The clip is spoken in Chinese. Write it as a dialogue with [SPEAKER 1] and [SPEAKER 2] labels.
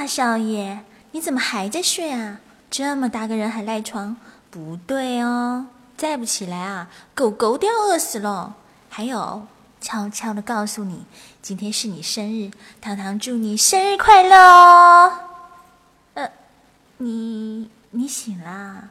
[SPEAKER 1] 大少爷你怎么还在睡啊？这么大个人还赖床？不对哦再不起来啊狗狗都要饿死了。还有悄悄的告诉你今天是你生日糖糖祝你生日快乐哦。呃你你醒啦